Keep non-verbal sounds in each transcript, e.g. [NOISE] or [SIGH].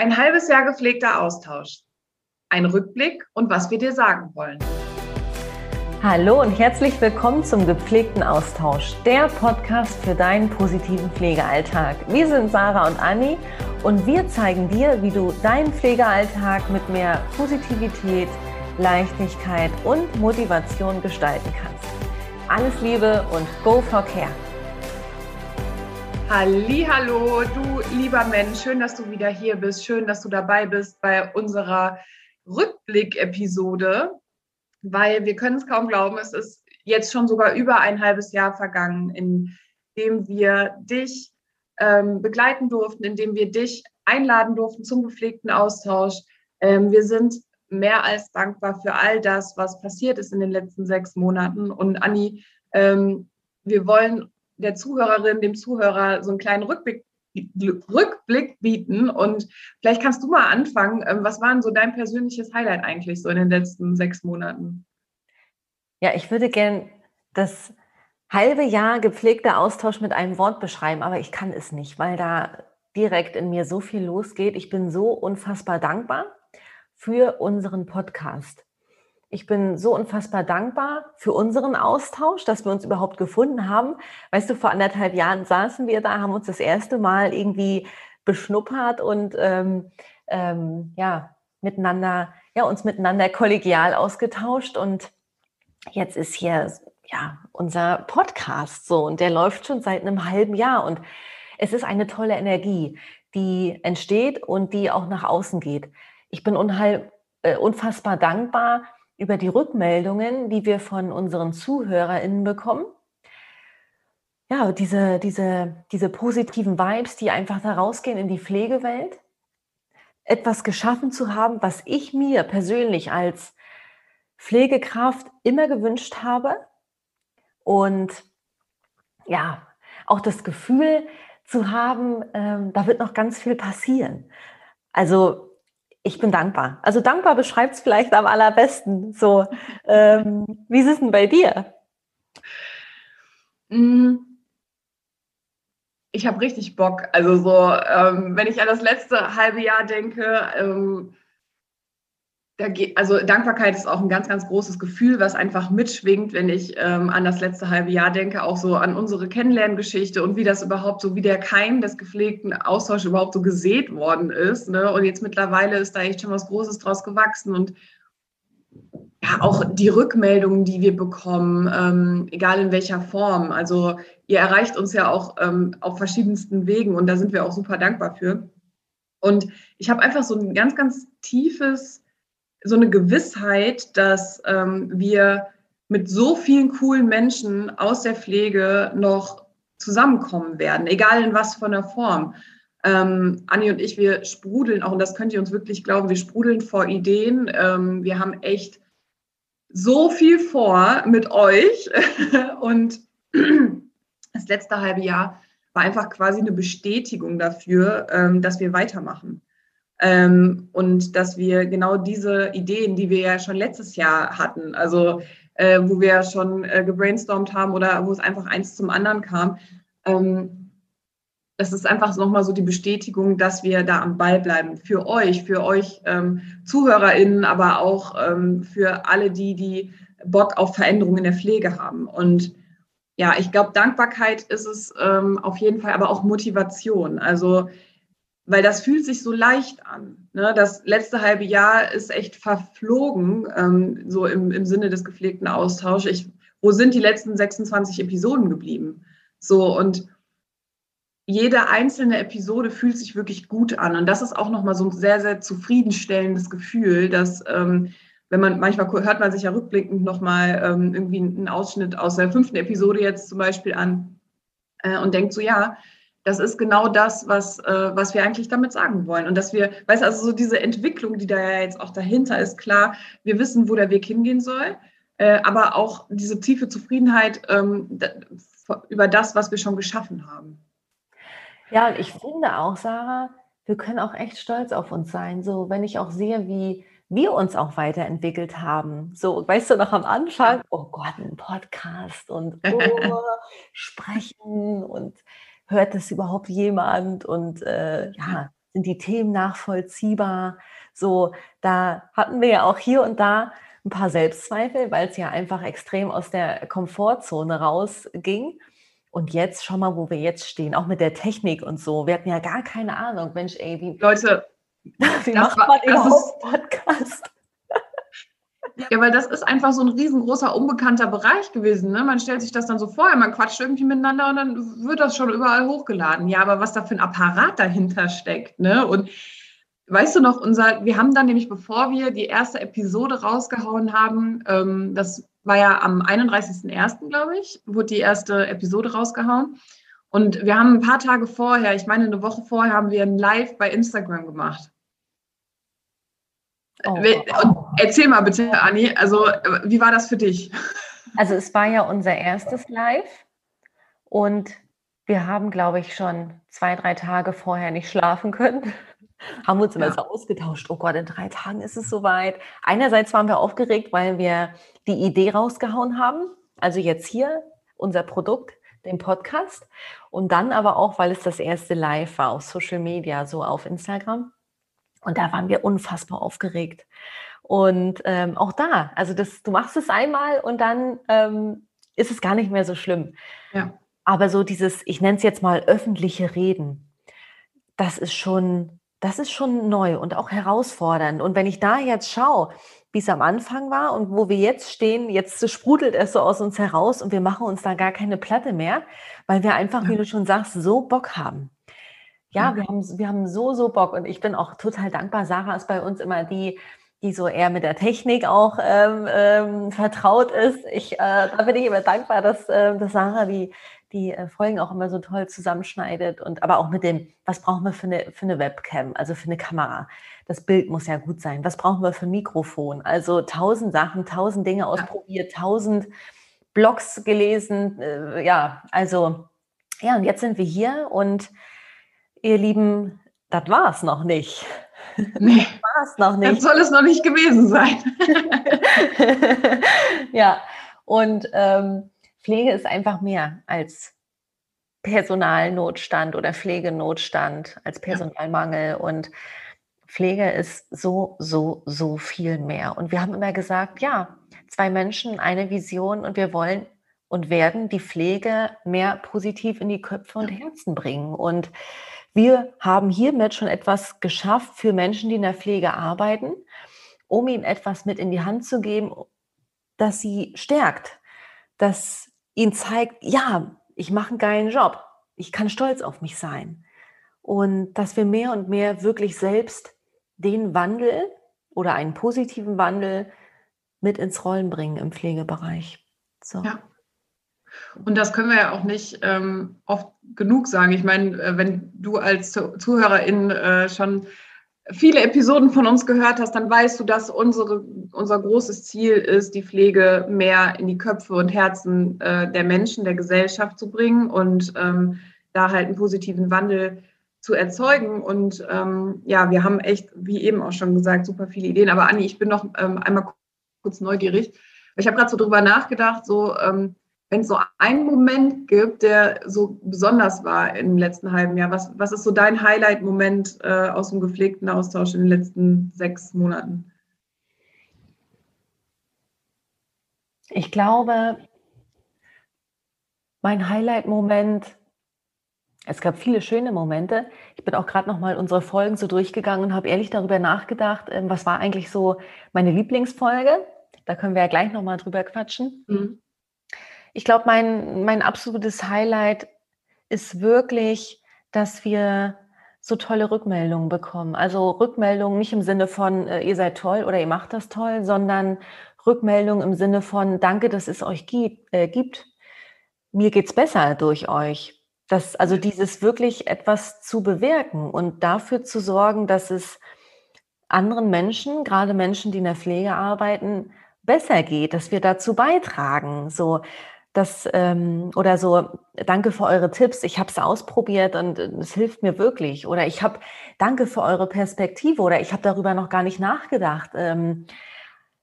Ein halbes Jahr gepflegter Austausch. Ein Rückblick und was wir dir sagen wollen. Hallo und herzlich willkommen zum gepflegten Austausch, der Podcast für deinen positiven Pflegealltag. Wir sind Sarah und Anni und wir zeigen dir, wie du deinen Pflegealltag mit mehr Positivität, Leichtigkeit und Motivation gestalten kannst. Alles Liebe und go for care! Hallo, du lieber Mensch, schön, dass du wieder hier bist, schön, dass du dabei bist bei unserer Rückblick-Episode, weil wir können es kaum glauben, es ist jetzt schon sogar über ein halbes Jahr vergangen, in dem wir dich ähm, begleiten durften, in dem wir dich einladen durften zum gepflegten Austausch. Ähm, wir sind mehr als dankbar für all das, was passiert ist in den letzten sechs Monaten. Und Anni, ähm, wir wollen der Zuhörerin, dem Zuhörer so einen kleinen Rückblick, Rückblick bieten. Und vielleicht kannst du mal anfangen. Ähm, was war denn so dein persönliches Highlight eigentlich so in den letzten sechs Monaten? Ja, ich würde gern das halbe Jahr gepflegter Austausch mit einem Wort beschreiben, aber ich kann es nicht, weil da direkt in mir so viel losgeht. Ich bin so unfassbar dankbar für unseren Podcast. Ich bin so unfassbar dankbar für unseren Austausch, dass wir uns überhaupt gefunden haben. Weißt du, vor anderthalb Jahren saßen wir da, haben uns das erste Mal irgendwie beschnuppert und ähm, ähm, ja, miteinander, ja, uns miteinander kollegial ausgetauscht. Und jetzt ist hier ja unser Podcast so und der läuft schon seit einem halben Jahr. Und es ist eine tolle Energie, die entsteht und die auch nach außen geht. Ich bin unheil, äh, unfassbar dankbar über die Rückmeldungen, die wir von unseren ZuhörerInnen bekommen. Ja, diese, diese, diese positiven Vibes, die einfach da rausgehen in die Pflegewelt. Etwas geschaffen zu haben, was ich mir persönlich als Pflegekraft immer gewünscht habe. Und ja, auch das Gefühl zu haben, ähm, da wird noch ganz viel passieren. Also ich bin dankbar. Also dankbar beschreibt es vielleicht am allerbesten. So, ähm, wie ist es denn bei dir? Mm. Ich habe richtig Bock. Also so, ähm, wenn ich an das letzte halbe Jahr denke, ähm, also Dankbarkeit ist auch ein ganz, ganz großes Gefühl, was einfach mitschwingt, wenn ich ähm, an das letzte halbe Jahr denke, auch so an unsere Kennenlerngeschichte und wie das überhaupt so, wie der Keim des gepflegten Austauschs überhaupt so gesät worden ist. Ne? Und jetzt mittlerweile ist da echt schon was Großes draus gewachsen und ja, auch die Rückmeldungen, die wir bekommen, ähm, egal in welcher Form. Also ihr erreicht uns ja auch ähm, auf verschiedensten Wegen und da sind wir auch super dankbar für. Und ich habe einfach so ein ganz, ganz tiefes so eine Gewissheit, dass ähm, wir mit so vielen coolen Menschen aus der Pflege noch zusammenkommen werden, egal in was von der Form. Ähm, Anni und ich, wir sprudeln auch, und das könnt ihr uns wirklich glauben, wir sprudeln vor Ideen. Ähm, wir haben echt so viel vor mit euch. [LAUGHS] und das letzte halbe Jahr war einfach quasi eine Bestätigung dafür, ähm, dass wir weitermachen. Ähm, und dass wir genau diese Ideen, die wir ja schon letztes Jahr hatten, also äh, wo wir schon äh, gebrainstormt haben oder wo es einfach eins zum anderen kam, ähm, das ist einfach nochmal so die Bestätigung, dass wir da am Ball bleiben. Für euch, für euch ähm, ZuhörerInnen, aber auch ähm, für alle die, die Bock auf Veränderungen in der Pflege haben. Und ja, ich glaube, Dankbarkeit ist es ähm, auf jeden Fall, aber auch Motivation. Also weil das fühlt sich so leicht an. Ne? Das letzte halbe Jahr ist echt verflogen, ähm, so im, im Sinne des gepflegten Austauschs. Ich, wo sind die letzten 26 Episoden geblieben? So und jede einzelne Episode fühlt sich wirklich gut an. Und das ist auch nochmal so ein sehr, sehr zufriedenstellendes Gefühl, dass ähm, wenn man manchmal hört man sich ja rückblickend nochmal ähm, irgendwie einen Ausschnitt aus der fünften Episode jetzt zum Beispiel an äh, und denkt so, ja, das ist genau das, was, äh, was wir eigentlich damit sagen wollen. Und dass wir, weißt du, also so diese Entwicklung, die da ja jetzt auch dahinter ist, klar, wir wissen, wo der Weg hingehen soll, äh, aber auch diese tiefe Zufriedenheit ähm, über das, was wir schon geschaffen haben. Ja, und ich finde auch, Sarah, wir können auch echt stolz auf uns sein. So, wenn ich auch sehe, wie wir uns auch weiterentwickelt haben. So, weißt du noch am Anfang, oh Gott, ein Podcast und oh, [LAUGHS] sprechen und hört das überhaupt jemand? Und äh, ja, Sind die Themen nachvollziehbar? So, da hatten wir ja auch hier und da ein paar Selbstzweifel, weil es ja einfach extrem aus der Komfortzone rausging. Und jetzt, schau mal, wo wir jetzt stehen, auch mit der Technik und so. Wir hatten ja gar keine Ahnung, Mensch, ey, wie, Leute, [LAUGHS] wie macht man überhaupt Podcast? Ja, weil das ist einfach so ein riesengroßer, unbekannter Bereich gewesen. Ne? Man stellt sich das dann so vor, man quatscht irgendwie miteinander und dann wird das schon überall hochgeladen. Ja, aber was da für ein Apparat dahinter steckt. Ne? Und weißt du noch, unser, wir haben dann nämlich, bevor wir die erste Episode rausgehauen haben, ähm, das war ja am 31.01., glaube ich, wurde die erste Episode rausgehauen. Und wir haben ein paar Tage vorher, ich meine eine Woche vorher, haben wir ein Live bei Instagram gemacht. Oh. Und erzähl mal bitte, Anni, also wie war das für dich? Also es war ja unser erstes Live und wir haben, glaube ich, schon zwei, drei Tage vorher nicht schlafen können. [LAUGHS] haben uns immer ja. so ausgetauscht. Oh Gott, in drei Tagen ist es soweit. Einerseits waren wir aufgeregt, weil wir die Idee rausgehauen haben. Also jetzt hier unser Produkt, den Podcast. Und dann aber auch, weil es das erste Live war auf Social Media, so auf Instagram. Und da waren wir unfassbar aufgeregt. Und ähm, auch da, also das, du machst es einmal und dann ähm, ist es gar nicht mehr so schlimm. Ja. Aber so dieses, ich nenne es jetzt mal öffentliche Reden, das ist schon, das ist schon neu und auch herausfordernd. Und wenn ich da jetzt schaue, wie es am Anfang war und wo wir jetzt stehen, jetzt sprudelt es so aus uns heraus und wir machen uns da gar keine Platte mehr, weil wir einfach, ja. wie du schon sagst, so Bock haben. Ja, wir haben, wir haben so, so Bock und ich bin auch total dankbar. Sarah ist bei uns immer die, die so eher mit der Technik auch ähm, ähm, vertraut ist. Ich, äh, da bin ich immer dankbar, dass, äh, dass Sarah die, die äh, Folgen auch immer so toll zusammenschneidet und aber auch mit dem, was brauchen wir für eine, für eine Webcam, also für eine Kamera. Das Bild muss ja gut sein. Was brauchen wir für ein Mikrofon? Also tausend Sachen, tausend Dinge ausprobiert, tausend Blogs gelesen. Äh, ja, also ja, und jetzt sind wir hier und ihr Lieben, das war es noch nicht. [LAUGHS] Nee, das war es noch nicht. Das soll es noch nicht gewesen sein. [LAUGHS] ja, und ähm, Pflege ist einfach mehr als Personalnotstand oder Pflegenotstand, als Personalmangel. Und Pflege ist so, so, so viel mehr. Und wir haben immer gesagt, ja, zwei Menschen, eine Vision und wir wollen und werden die Pflege mehr positiv in die Köpfe und Herzen bringen. Und wir haben hiermit schon etwas geschafft für Menschen, die in der Pflege arbeiten, um ihnen etwas mit in die Hand zu geben, das sie stärkt, das ihnen zeigt, ja, ich mache einen geilen Job, ich kann stolz auf mich sein. Und dass wir mehr und mehr wirklich selbst den Wandel oder einen positiven Wandel mit ins Rollen bringen im Pflegebereich. So. Ja. Und das können wir ja auch nicht ähm, oft genug sagen. Ich meine, äh, wenn du als Zuhörerin äh, schon viele Episoden von uns gehört hast, dann weißt du, dass unsere, unser großes Ziel ist, die Pflege mehr in die Köpfe und Herzen äh, der Menschen, der Gesellschaft zu bringen und ähm, da halt einen positiven Wandel zu erzeugen. Und ähm, ja, wir haben echt, wie eben auch schon gesagt, super viele Ideen. Aber Anni, ich bin noch ähm, einmal kurz neugierig. Ich habe gerade so drüber nachgedacht, so ähm, wenn es so einen Moment gibt, der so besonders war im letzten halben Jahr, was, was ist so dein Highlight-Moment äh, aus dem gepflegten Austausch in den letzten sechs Monaten? Ich glaube, mein Highlight-Moment, es gab viele schöne Momente. Ich bin auch gerade noch mal unsere Folgen so durchgegangen und habe ehrlich darüber nachgedacht, ähm, was war eigentlich so meine Lieblingsfolge. Da können wir ja gleich noch mal drüber quatschen. Mhm. Ich glaube, mein, mein absolutes Highlight ist wirklich, dass wir so tolle Rückmeldungen bekommen. Also Rückmeldungen nicht im Sinne von, äh, ihr seid toll oder ihr macht das toll, sondern Rückmeldungen im Sinne von, danke, dass es euch gibt. Äh, gibt. Mir geht's besser durch euch. Das, also dieses wirklich etwas zu bewirken und dafür zu sorgen, dass es anderen Menschen, gerade Menschen, die in der Pflege arbeiten, besser geht, dass wir dazu beitragen. So, das ähm, oder so, danke für eure Tipps, ich habe es ausprobiert und äh, es hilft mir wirklich. Oder ich habe, danke für eure Perspektive oder ich habe darüber noch gar nicht nachgedacht. Ähm,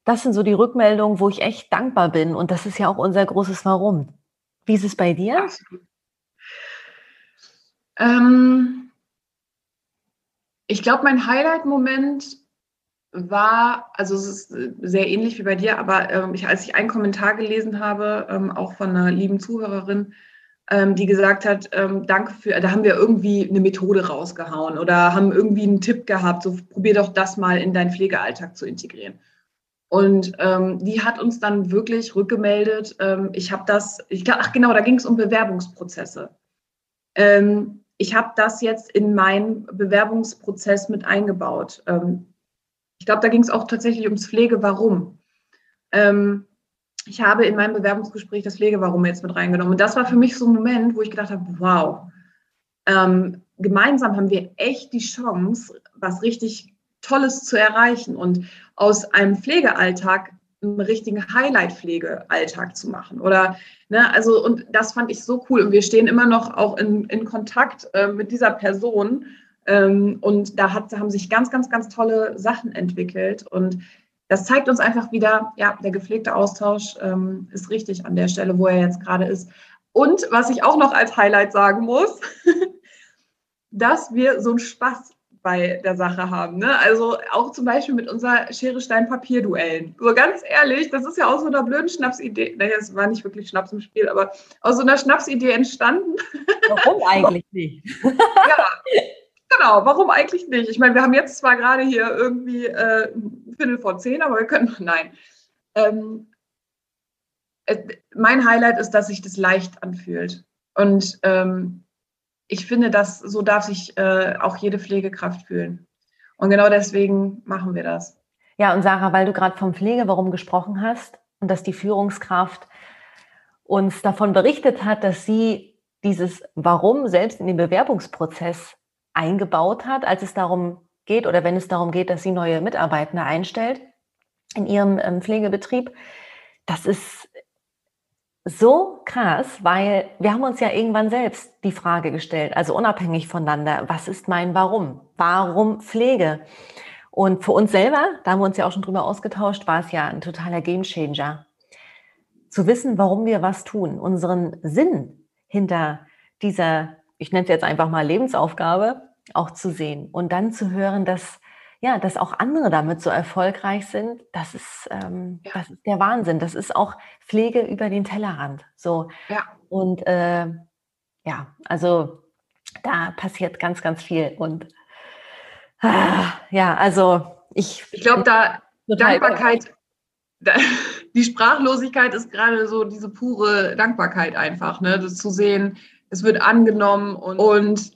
das sind so die Rückmeldungen, wo ich echt dankbar bin und das ist ja auch unser großes Warum. Wie ist es bei dir? Ähm, Ich glaube, mein Highlight-Moment war, also es ist äh, sehr ähnlich wie bei dir, aber ähm, ich, als ich einen Kommentar gelesen habe, ähm, auch von einer lieben Zuhörerin, ähm, die gesagt hat, ähm, danke für, da haben wir irgendwie eine Methode rausgehauen oder haben irgendwie einen Tipp gehabt, so probier doch das mal in deinen Pflegealltag zu integrieren. Und ähm, die hat uns dann wirklich rückgemeldet, ähm, ich habe das, ich ach genau, da ging es um Bewerbungsprozesse. ich habe das jetzt in meinen Bewerbungsprozess mit eingebaut ich glaube, da ging es auch tatsächlich ums Pflege-Warum. Ähm, ich habe in meinem Bewerbungsgespräch das Pflege-Warum jetzt mit reingenommen. Und das war für mich so ein Moment, wo ich gedacht habe, wow, ähm, gemeinsam haben wir echt die Chance, was richtig Tolles zu erreichen und aus einem Pflegealltag einen richtigen Highlight-Pflegealltag zu machen. Oder, ne, also, und das fand ich so cool. Und wir stehen immer noch auch in, in Kontakt äh, mit dieser Person und da hat, haben sich ganz, ganz, ganz tolle Sachen entwickelt. Und das zeigt uns einfach wieder, ja, der gepflegte Austausch ähm, ist richtig an der Stelle, wo er jetzt gerade ist. Und was ich auch noch als Highlight sagen muss, [LAUGHS] dass wir so einen Spaß bei der Sache haben. Ne? Also auch zum Beispiel mit unserer Schere, Stein, Papier-Duellen. So ganz ehrlich, das ist ja aus so einer blöden Schnapsidee, naja, es war nicht wirklich Schnaps im Spiel, aber aus so einer Schnapsidee entstanden. Warum [LAUGHS] eigentlich nicht? ja, [LAUGHS] Genau, warum eigentlich nicht? Ich meine, wir haben jetzt zwar gerade hier irgendwie äh, Viertel vor zehn, aber wir können, [LAUGHS] nein. Ähm, äh, mein Highlight ist, dass sich das leicht anfühlt. Und ähm, ich finde, dass so darf sich äh, auch jede Pflegekraft fühlen. Und genau deswegen machen wir das. Ja, und Sarah, weil du gerade vom Pflege warum gesprochen hast und dass die Führungskraft uns davon berichtet hat, dass sie dieses Warum selbst in den Bewerbungsprozess eingebaut hat, als es darum geht oder wenn es darum geht, dass sie neue Mitarbeitende einstellt in ihrem ähm, Pflegebetrieb. Das ist so krass, weil wir haben uns ja irgendwann selbst die Frage gestellt, also unabhängig voneinander, was ist mein Warum? Warum Pflege? Und für uns selber, da haben wir uns ja auch schon drüber ausgetauscht, war es ja ein totaler Gamechanger. Zu wissen, warum wir was tun, unseren Sinn hinter dieser ich nenne es jetzt einfach mal Lebensaufgabe, auch zu sehen und dann zu hören, dass ja, dass auch andere damit so erfolgreich sind, das ist, ähm, ja. das ist der Wahnsinn. Das ist auch Pflege über den Tellerrand. So. Ja. Und äh, ja, also da passiert ganz, ganz viel. Und ah, ja, also ich. Ich glaube, da Dankbarkeit, da, [LAUGHS] die Sprachlosigkeit ist gerade so diese pure Dankbarkeit einfach, ne? Das zu sehen, es wird angenommen und, und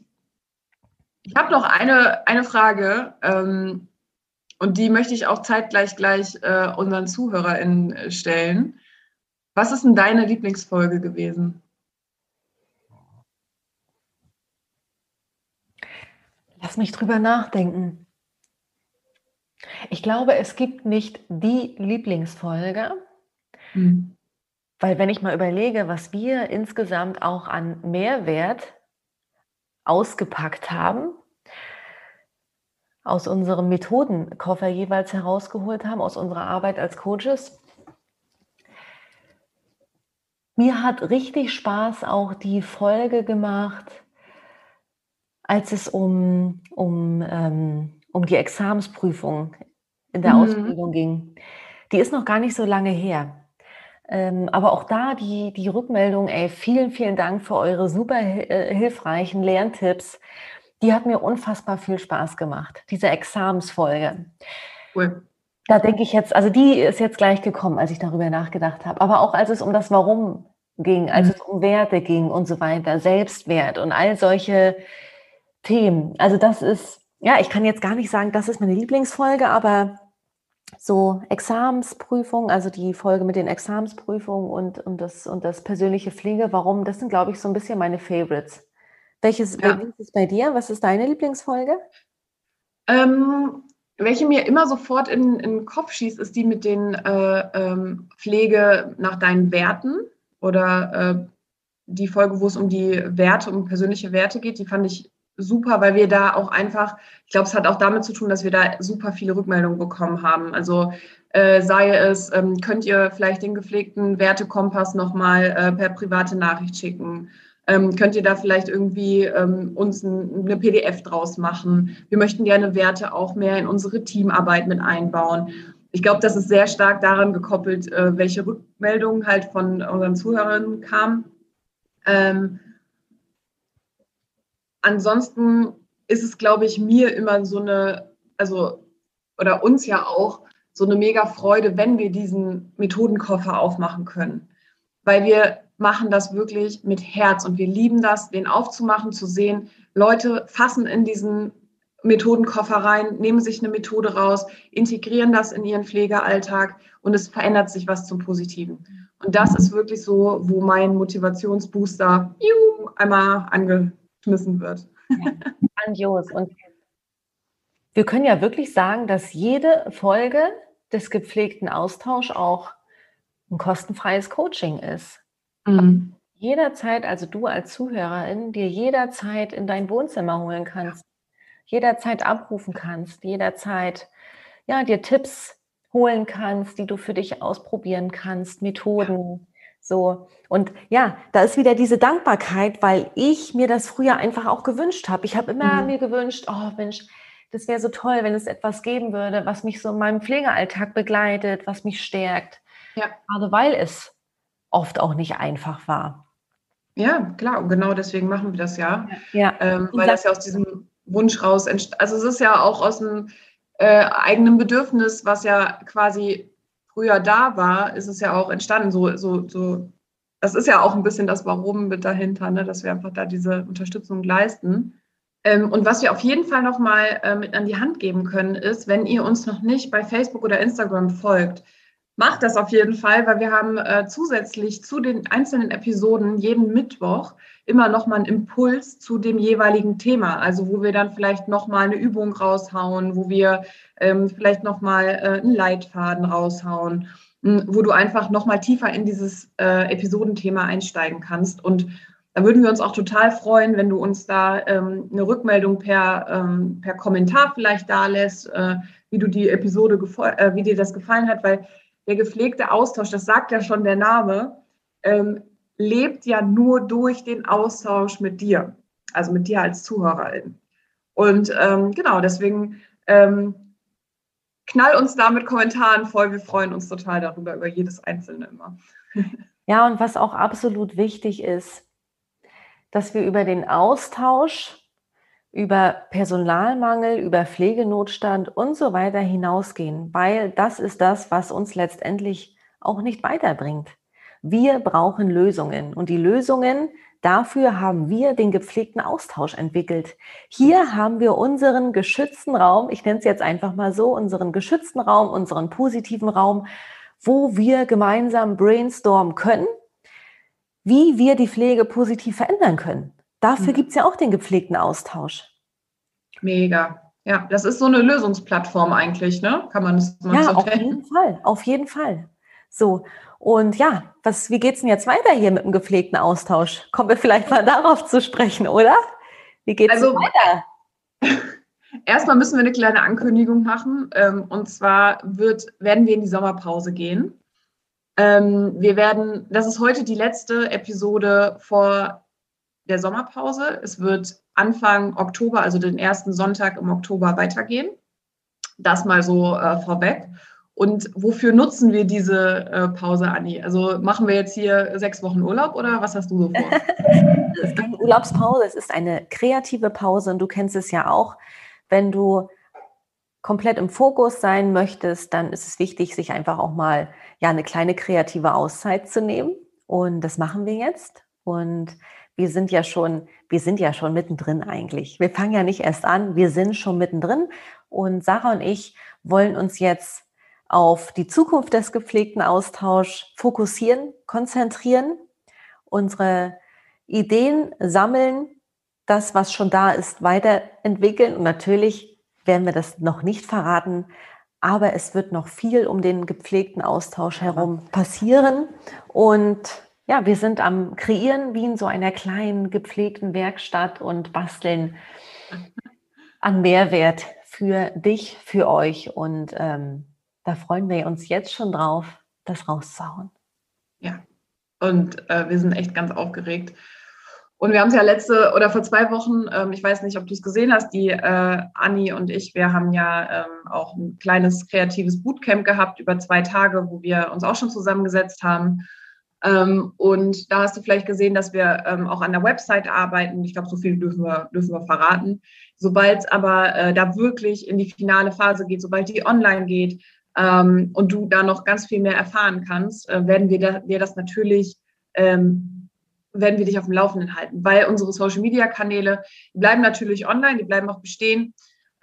ich habe noch eine, eine Frage ähm, und die möchte ich auch zeitgleich gleich äh, unseren ZuhörerInnen äh, stellen. Was ist denn deine Lieblingsfolge gewesen? Lass mich drüber nachdenken. Ich glaube, es gibt nicht die Lieblingsfolge. Hm. Weil wenn ich mal überlege, was wir insgesamt auch an Mehrwert ausgepackt haben, aus unserem Methodenkoffer jeweils herausgeholt haben, aus unserer Arbeit als Coaches. Mir hat richtig Spaß auch die Folge gemacht, als es um, um, ähm, um die Examensprüfung in der mhm. Ausbildung ging. Die ist noch gar nicht so lange her. Ähm, aber auch da die, die Rückmeldung, ey, vielen, vielen Dank für eure super äh, hilfreichen Lerntipps. Die hat mir unfassbar viel Spaß gemacht, diese Examensfolge. Cool. Da denke ich jetzt, also die ist jetzt gleich gekommen, als ich darüber nachgedacht habe. Aber auch als es um das Warum ging, als mhm. es um Werte ging und so weiter, Selbstwert und all solche Themen. Also das ist, ja, ich kann jetzt gar nicht sagen, das ist meine Lieblingsfolge, aber so Examensprüfung, also die Folge mit den Examensprüfungen und, und, das, und das persönliche Pflege, warum, das sind, glaube ich, so ein bisschen meine Favorites. Welches, ja. welches ist bei dir? Was ist deine Lieblingsfolge? Ähm, welche mir immer sofort in, in den Kopf schießt, ist die mit den äh, ähm, Pflege nach deinen Werten oder äh, die Folge, wo es um die Werte, um persönliche Werte geht. Die fand ich super, weil wir da auch einfach, ich glaube, es hat auch damit zu tun, dass wir da super viele Rückmeldungen bekommen haben. Also äh, sei es, ähm, könnt ihr vielleicht den gepflegten Wertekompass nochmal äh, per private Nachricht schicken. Ähm, könnt ihr da vielleicht irgendwie ähm, uns ein, eine PDF draus machen? Wir möchten gerne Werte auch mehr in unsere Teamarbeit mit einbauen. Ich glaube, das ist sehr stark daran gekoppelt, äh, welche Rückmeldungen halt von unseren Zuhörern kamen. Ähm, ansonsten ist es, glaube ich, mir immer so eine, also, oder uns ja auch, so eine mega Freude, wenn wir diesen Methodenkoffer aufmachen können. Weil wir machen das wirklich mit Herz und wir lieben das, den aufzumachen, zu sehen, Leute fassen in diesen Methodenkoffer rein, nehmen sich eine Methode raus, integrieren das in ihren Pflegealltag und es verändert sich was zum Positiven. Und das ist wirklich so, wo mein Motivationsbooster juhu, einmal angeschmissen wird. Ja, [LAUGHS] grandios. Und wir können ja wirklich sagen, dass jede Folge des gepflegten Austauschs auch ein kostenfreies Coaching ist. Mhm. Jederzeit, also du als Zuhörerin, dir jederzeit in dein Wohnzimmer holen kannst, jederzeit abrufen kannst, jederzeit ja, dir Tipps holen kannst, die du für dich ausprobieren kannst, Methoden. So. Und ja, da ist wieder diese Dankbarkeit, weil ich mir das früher einfach auch gewünscht habe. Ich habe immer mhm. mir gewünscht, oh Mensch, das wäre so toll, wenn es etwas geben würde, was mich so in meinem Pflegealltag begleitet, was mich stärkt. Ja. Gerade weil es oft auch nicht einfach war. Ja, klar. Und genau deswegen machen wir das ja. ja. Ähm, weil das ja aus diesem Wunsch raus entsteht. Also es ist ja auch aus einem äh, eigenen Bedürfnis, was ja quasi früher da war, ist es ja auch entstanden. So, so, so, das ist ja auch ein bisschen das Warum mit dahinter, ne? dass wir einfach da diese Unterstützung leisten. Ähm, und was wir auf jeden Fall nochmal äh, mit an die Hand geben können, ist, wenn ihr uns noch nicht bei Facebook oder Instagram folgt, macht das auf jeden Fall, weil wir haben äh, zusätzlich zu den einzelnen Episoden jeden Mittwoch immer nochmal einen Impuls zu dem jeweiligen Thema. Also wo wir dann vielleicht nochmal eine Übung raushauen, wo wir ähm, vielleicht nochmal äh, einen Leitfaden raushauen, mh, wo du einfach nochmal tiefer in dieses äh, Episodenthema einsteigen kannst. Und da würden wir uns auch total freuen, wenn du uns da ähm, eine Rückmeldung per, ähm, per Kommentar vielleicht da lässt, äh, wie du die Episode, äh, wie dir das gefallen hat, weil der gepflegte Austausch, das sagt ja schon der Name, ähm, lebt ja nur durch den Austausch mit dir, also mit dir als Zuhörerin. Und ähm, genau, deswegen ähm, knall uns da mit Kommentaren voll. Wir freuen uns total darüber, über jedes einzelne immer. [LAUGHS] Ja, und was auch absolut wichtig ist, dass wir über den Austausch über Personalmangel, über Pflegenotstand und so weiter hinausgehen, weil das ist das, was uns letztendlich auch nicht weiterbringt. Wir brauchen Lösungen und die Lösungen dafür haben wir den gepflegten Austausch entwickelt. Hier haben wir unseren geschützten Raum, ich nenne es jetzt einfach mal so, unseren geschützten Raum, unseren positiven Raum, wo wir gemeinsam brainstormen können, wie wir die Pflege positiv verändern können. Dafür mhm. gibt es ja auch den gepflegten Austausch. Mega. Ja, das ist so eine Lösungsplattform eigentlich, ne? Kann man das mal ja, so auf jeden Fall, auf jeden Fall. So, und ja, was, wie geht es denn jetzt weiter hier mit dem gepflegten Austausch? Kommen wir vielleicht mal darauf zu sprechen, oder? Wie geht es also, weiter? [LAUGHS] Erstmal müssen wir eine kleine Ankündigung machen. Ähm, und zwar wird, werden wir in die Sommerpause gehen. Ähm, wir werden, das ist heute die letzte Episode vor der Sommerpause. Es wird Anfang Oktober, also den ersten Sonntag im Oktober weitergehen. Das mal so äh, vorweg. Und wofür nutzen wir diese äh, Pause, Anni? Also machen wir jetzt hier sechs Wochen Urlaub oder was hast du so vor? [LAUGHS] es ist keine Urlaubspause, es ist eine kreative Pause und du kennst es ja auch. Wenn du komplett im Fokus sein möchtest, dann ist es wichtig, sich einfach auch mal ja eine kleine kreative Auszeit zu nehmen. Und das machen wir jetzt. Und wir sind ja schon, wir sind ja schon mittendrin eigentlich. Wir fangen ja nicht erst an, wir sind schon mittendrin. Und Sarah und ich wollen uns jetzt auf die Zukunft des gepflegten Austauschs fokussieren, konzentrieren, unsere Ideen sammeln, das, was schon da ist, weiterentwickeln. Und natürlich werden wir das noch nicht verraten, aber es wird noch viel um den gepflegten Austausch herum passieren. Und ja, wir sind am Kreieren wie in so einer kleinen gepflegten Werkstatt und basteln [LAUGHS] an Mehrwert für dich, für euch. Und ähm, da freuen wir uns jetzt schon drauf, das rauszuhauen. Ja, und äh, wir sind echt ganz aufgeregt. Und wir haben es ja letzte oder vor zwei Wochen, ähm, ich weiß nicht, ob du es gesehen hast, die äh, Anni und ich, wir haben ja ähm, auch ein kleines kreatives Bootcamp gehabt über zwei Tage, wo wir uns auch schon zusammengesetzt haben. Ähm, und da hast du vielleicht gesehen, dass wir ähm, auch an der Website arbeiten. Ich glaube, so viel dürfen wir, dürfen wir verraten. Sobald es aber äh, da wirklich in die finale Phase geht, sobald die online geht ähm, und du da noch ganz viel mehr erfahren kannst, äh, werden wir da, dir das natürlich werden wir dich auf dem Laufenden halten, weil unsere Social-Media-Kanäle bleiben natürlich online, die bleiben auch bestehen.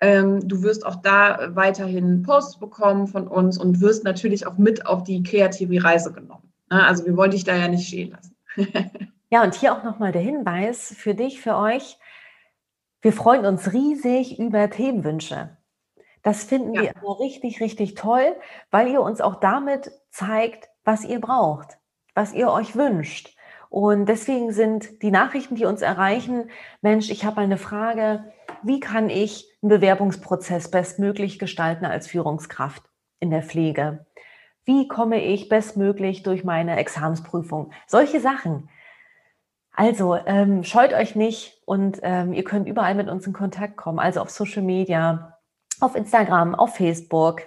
Du wirst auch da weiterhin Posts bekommen von uns und wirst natürlich auch mit auf die kreative Reise genommen. Ne? Also wir wollen dich da ja nicht stehen lassen. [LAUGHS] ja, und hier auch nochmal der Hinweis für dich, für euch. Wir freuen uns riesig über Themenwünsche. Das finden ja. wir immer richtig, richtig toll, weil ihr uns auch damit zeigt, was ihr braucht, was ihr euch wünscht. Und deswegen sind die Nachrichten, die uns erreichen, Mensch, ich habe eine Frage, wie kann ich einen Bewerbungsprozess bestmöglich gestalten als Führungskraft in der Pflege? Wie komme ich bestmöglich durch meine Examensprüfung? Solche Sachen. Also ähm, scheut euch nicht und ähm, ihr könnt überall mit uns in Kontakt kommen, also auf Social Media, auf Instagram, auf Facebook.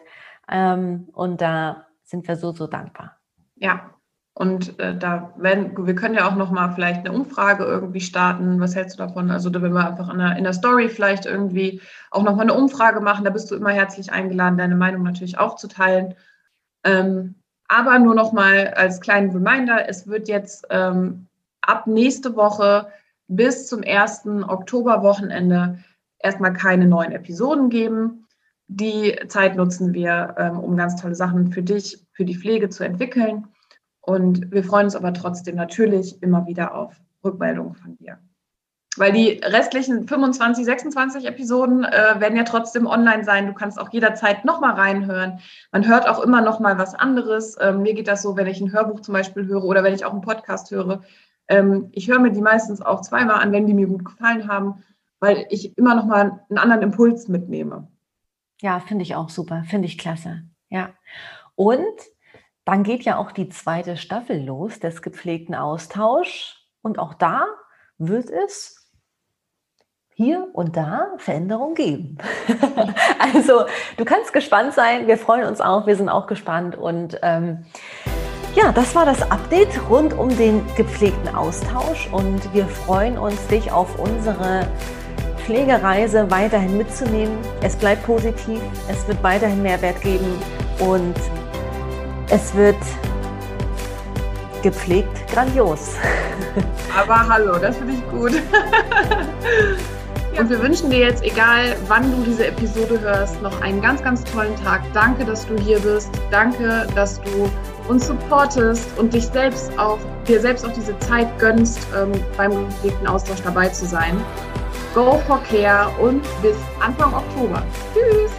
Ähm, und da sind wir so, so dankbar. Ja, und äh, da werden, wir können ja auch nochmal vielleicht eine Umfrage irgendwie starten. Was hältst du davon? Also da wenn wir einfach in der, in der Story vielleicht irgendwie auch nochmal eine Umfrage machen. Da bist du immer herzlich eingeladen, deine Meinung natürlich auch zu teilen. Ähm, aber nur nochmal als kleinen Reminder, es wird jetzt ähm, ab nächste Woche bis zum 1. Oktoberwochenende erstmal keine neuen Episoden geben. Die Zeit nutzen wir, ähm, um ganz tolle Sachen für dich, für die Pflege zu entwickeln. Und wir freuen uns aber trotzdem natürlich immer wieder auf Rückmeldungen von dir. Weil die restlichen 25, 26 Episoden äh, werden ja trotzdem online sein. Du kannst auch jederzeit nochmal reinhören. Man hört auch immer nochmal was anderes. Ähm, mir geht das so, wenn ich ein Hörbuch zum Beispiel höre oder wenn ich auch einen Podcast höre. Ähm, ich höre mir die meistens auch zweimal an, wenn die mir gut gefallen haben, weil ich immer nochmal einen anderen Impuls mitnehme. Ja, finde ich auch super. Finde ich klasse. Ja. Und dann geht ja auch die zweite Staffel los des gepflegten Austausch. Und auch da wird es hier und da Veränderungen geben. [LAUGHS] also du kannst gespannt sein. Wir freuen uns auch. Wir sind auch gespannt. Und ähm, ja, das war das Update rund um den gepflegten Austausch. Und wir freuen uns, dich auf unsere Pflegereise weiterhin mitzunehmen. Es bleibt positiv. Es wird weiterhin Mehrwert geben. Und es wird gepflegt grandios. [LAUGHS] Aber hallo, das finde ich gut. [LAUGHS] Und wir wünschen dir jetzt, egal wann du diese Episode hörst, noch einen ganz, ganz tollen Tag. Danke, dass du hier bist. Danke, dass du uns supportest und dich selbst auch, dir selbst auch diese Zeit gönnst, ähm, beim gepflegten Austausch dabei zu sein. Go for Care und bis Anfang Oktober. Tschüss!